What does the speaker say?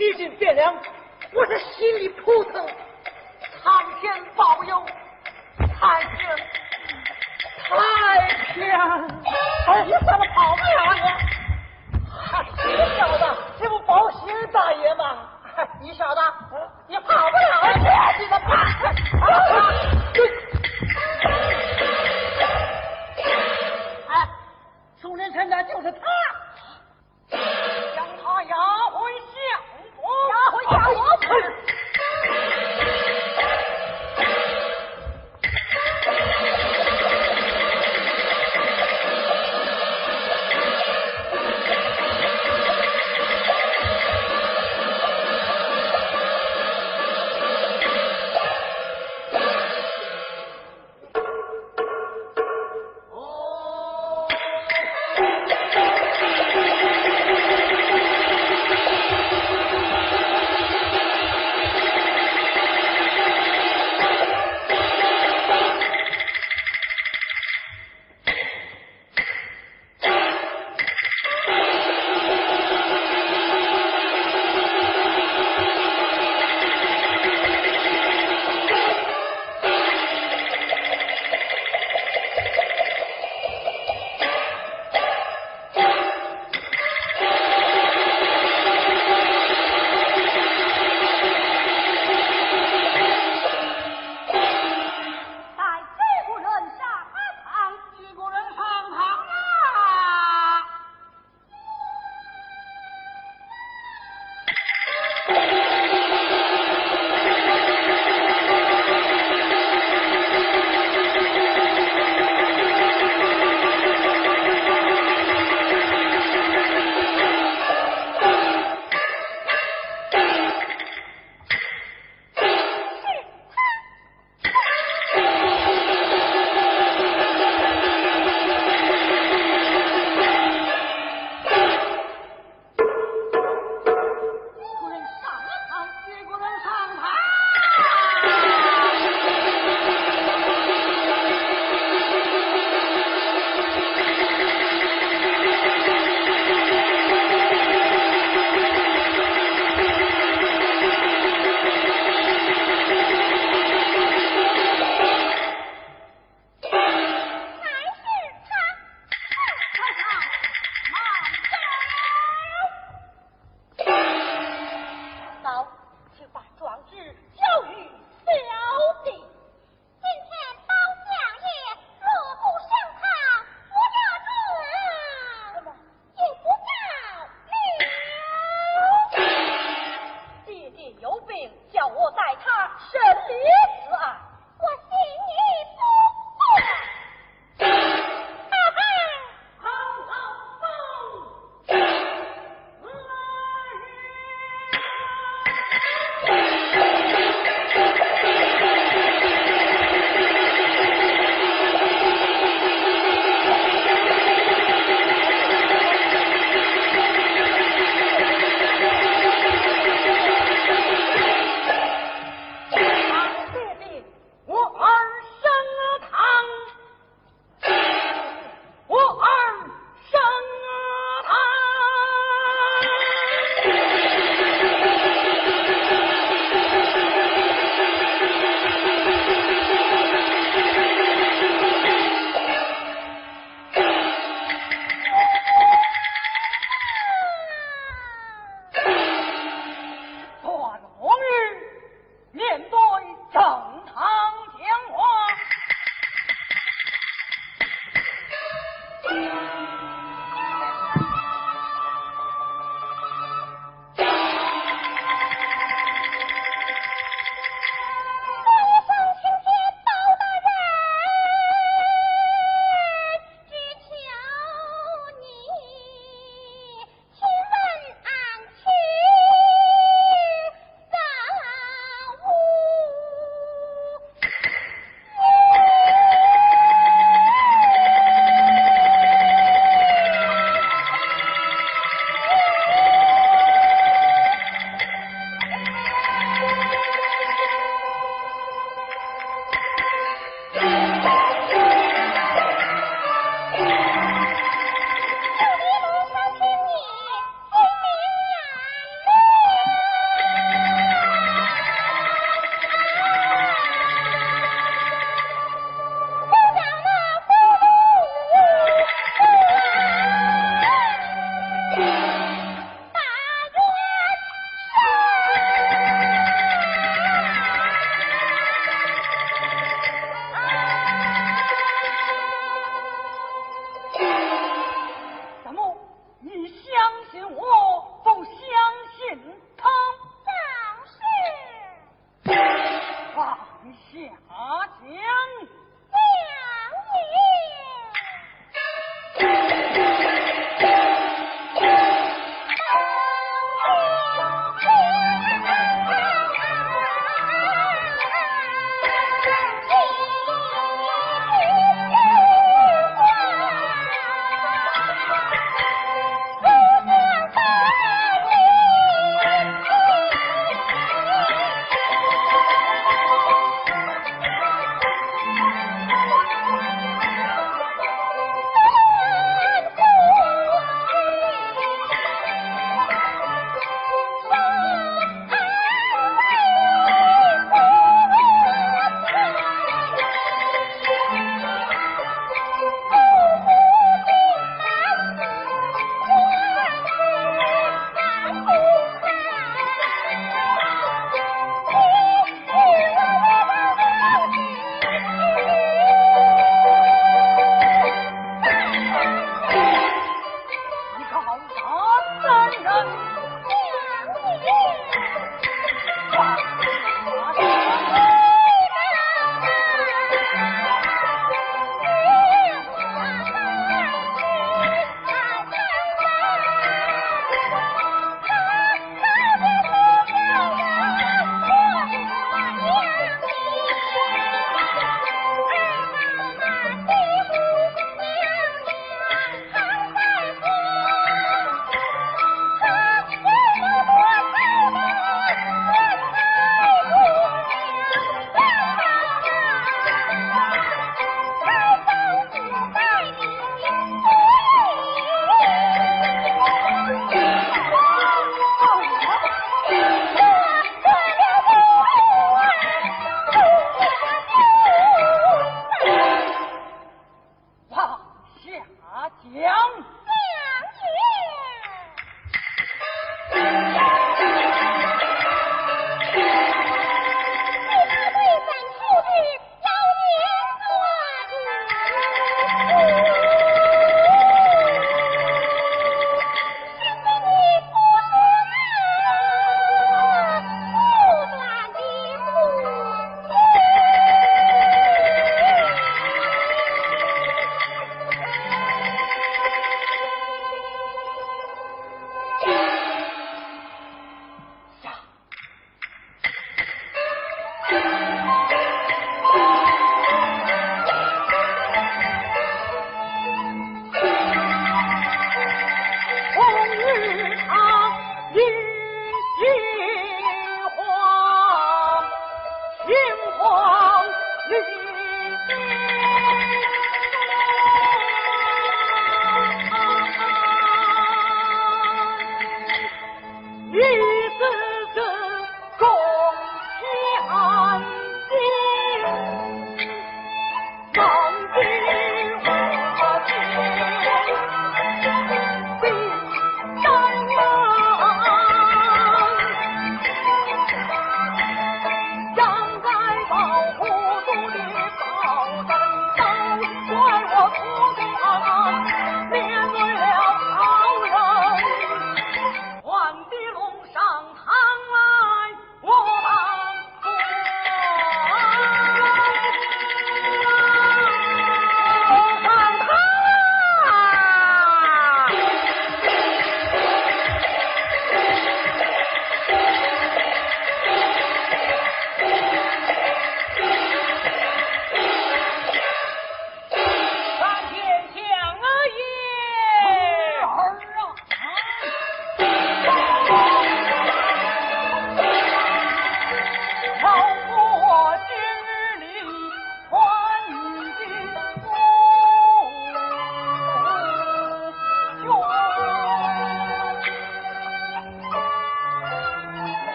一进汴梁我这心里扑腾苍天保佑太天太天哎你怎么跑不了啊你你小子这不薄兴大爷吗你小子你跑不了啊你的爸啊哎宋仁参加就是他我靠